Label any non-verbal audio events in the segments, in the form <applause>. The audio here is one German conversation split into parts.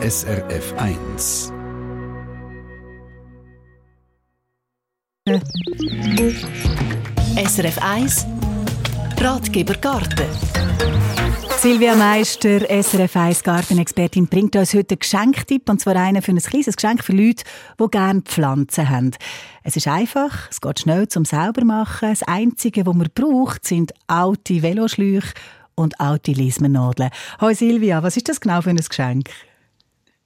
SRF 1. SRF 1 Ratgeber Garten Silvia Meister, SRF 1 Gartenexpertin, bringt uns heute einen Geschenktipp, und zwar einen für ein kleines Geschenk für Leute, die gerne Pflanzen haben. Es ist einfach, es geht schnell zum sauber machen. Das Einzige, was man braucht, sind alte Veloschläuche und alte Lismennadeln. Hallo Silvia, was ist das genau für ein Geschenk?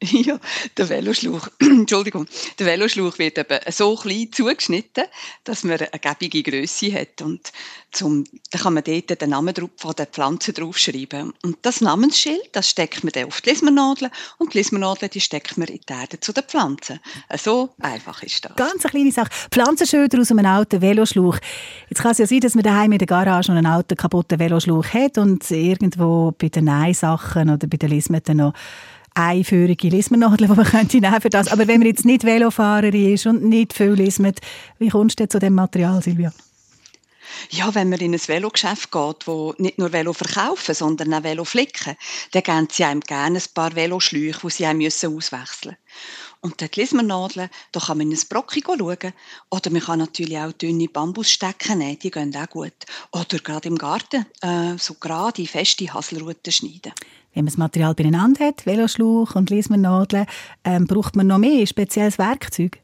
<laughs> Ja, der Veloschlauch, <clears throat> Entschuldigung, der Veloschlauch wird eben so klein zugeschnitten, dass man eine gebige Größe hat und zum, dann kann man dort den Namen von der Pflanze draufschreiben. Und das Namensschild, das steckt man dann auf die Lismernadel und die Lismernadel, die steckt man in die Erde zu den Pflanzen. So einfach ist das. Ganz eine kleine Sache. Pflanzenschilder aus einem alten Veloschlauch. Jetzt kann es ja sein, dass man daheim in der Garage einen alten, kaputten Veloschlauch hat und irgendwo bei den Nein-Sachen oder bei den Lismen noch einführige Lismernadel, die man könnte nehmen für das. Aber wenn man jetzt nicht Velofahrerin ist und nicht viel lismet, wie kommst du zu dem Material, Silvia? Ja, wenn man in ein Velogeschäft geht, wo nicht nur Velo verkaufen, sondern auch Velo flicken, dann geben sie einem gerne ein paar Veloschläuche, die sie einem auswechseln müssen. Und dort liest man Nadeln, da kann man in ein Brocki schauen. Oder man kann natürlich auch dünne Bambusstecken nehmen, die gehen auch gut. Oder gerade im Garten äh, so gerade feste Haselruten schneiden. Wenn man das Material beieinander hat, Veloschlauch und Lismernadeln, ähm, braucht man noch mehr spezielles Werkzeug?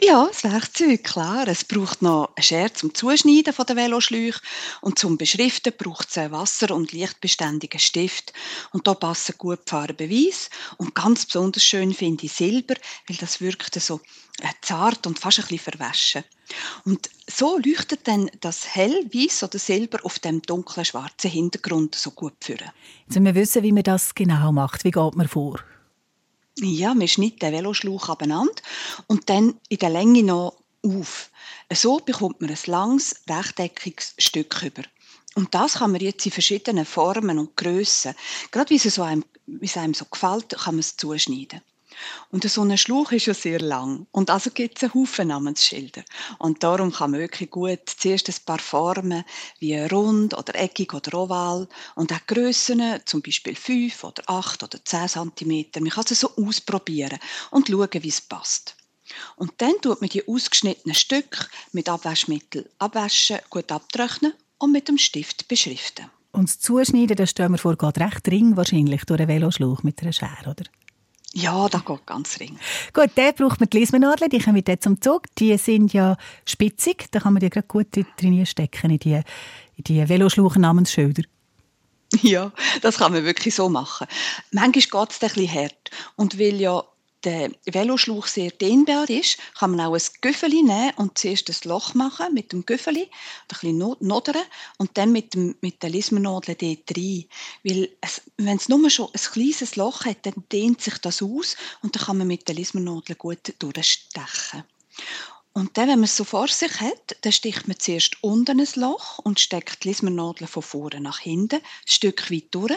Ja, das Werkzeug, klar. Es braucht noch eine Schere zum Zuschneiden von den Veloschläuchen und zum Beschriften braucht es einen wasser- und lichtbeständigen Stift. Und da passen gut die Farben weiß und ganz besonders schön finde ich Silber, weil das wirkt so äh, zart und fast ein bisschen verwaschen. Und so leuchtet dann das hell weiß oder Silber auf dem dunklen schwarzen Hintergrund so gut führen. Jetzt müssen wir wissen, wie man das genau macht. Wie geht man vor? Ja, man schneidet den Veloschlauch abeinander und dann in der Länge noch auf. So bekommt man ein langes, rechteckiges Stück über. Und das kann man jetzt in verschiedenen Formen und Grössen, gerade wie es, einem, wie es einem so gefällt, kann man es zuschneiden. Und so ein Schlauch ist ja sehr lang. Und also gibt es einen Haufen Namensschilder. Und darum kann man wirklich gut zuerst ein paar Formen, wie rund oder eckig oder oval, und auch Grössen, zum Beispiel 5 oder 8 oder 10 cm. Man kann es so ausprobieren und schauen, wie es passt. Und dann tut man die ausgeschnittenen Stücke mit Abwaschmittel abwaschen, gut abtrocknen und mit dem Stift beschriften. Und das Zuschneiden, das stellen wir vor, geht recht ring wahrscheinlich durch einen Veloschlauch mit einer Schere, oder? Ja, das geht ganz ring. Gut, der braucht man die Lismennadeln, die kommen dort zum Zug. Die sind ja spitzig, da kann man die gerade gut drin stecken in die, in die Veloschlauch namensschilder. Ja, das kann man wirklich so machen. Manchmal geht es ein bisschen hart. Und weil ja der Veloschlauch sehr dehnbar ist, kann man auch ein Güffeli nehmen und zuerst ein Loch machen mit dem Güffeli, ein bisschen nodern und dann mit, dem, mit der Lismernadel dort rein. Weil wenn es nur schon ein kleines Loch hat, dann dehnt sich das aus und dann kann man mit der Lismernadel gut durchstechen. Und dann, wenn man es so vor sich hat, dann sticht man zuerst unten ein Loch und steckt die Lismernadel von vorne nach hinten, ein Stück weit durch.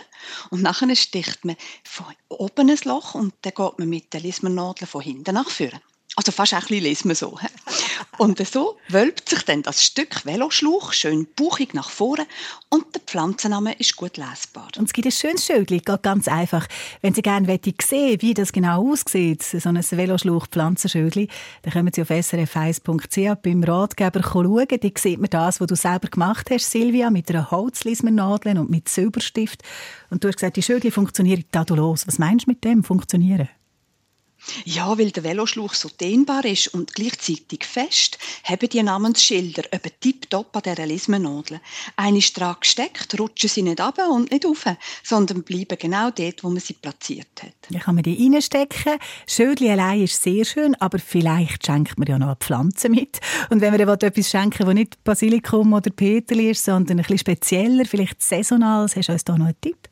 Und nachher sticht man von oben ein Loch und dann geht man mit der Lismernadel von hinten nach vorne. Also fast ein bisschen wir so. Und so wölbt sich dann das Stück Veloschlauch schön buchig nach vorne und der Pflanzenname ist gut lesbar. Und es gibt ein schönes Schildchen, ganz einfach. Wenn Sie gerne sehen wie das genau aussieht, so ein Veloschlauch-Pflanzenschildchen, dann können Sie auf srf1.ch beim Ratgeber schauen. Da sieht man das, was du selber gemacht hast, Silvia, mit einer Holzlismernadel und mit Silberstift. Und du hast gesagt, die Schildchen funktionieren tadellos. Was meinst du mit dem, funktionieren? Ja, weil der Veloschlauch so dehnbar ist und gleichzeitig fest, haben die Namensschilder eben tipptopp an dieser Lismennadel. Eine dran gesteckt, rutschen sie nicht ab und nicht auf, sondern bleiben genau dort, wo man sie platziert hat. Ja, kann man die reinstecken. Schildli allein ist sehr schön, aber vielleicht schenkt man ja noch eine Pflanze mit. Und wenn man dann etwas schenken will, das nicht Basilikum oder Peterli ist, sondern ein bisschen spezieller, vielleicht saisonal, hast du uns da noch einen Tipp?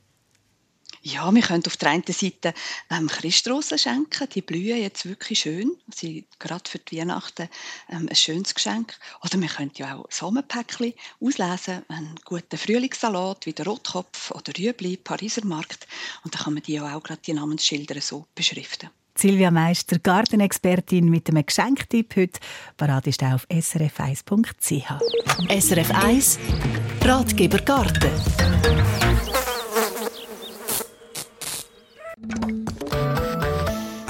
Ja, wir können auf der einen Seite ähm, Christrosen schenken. Die blühen jetzt wirklich schön. Sie gerade für die Weihnachten ähm, ein schönes Geschenk. Oder wir können ja auch Sommerpäckchen auslesen. Einen guten Frühlingssalat wie der Rotkopf oder Rüebli, Pariser Markt. Und dann kann man die ja auch gerade die Namensschilder so beschriften. Silvia Meister, Gartenexpertin mit einem Geschenktipp heute. Parat ist auf srf1.ch. SRF 1 Ratgeber Garten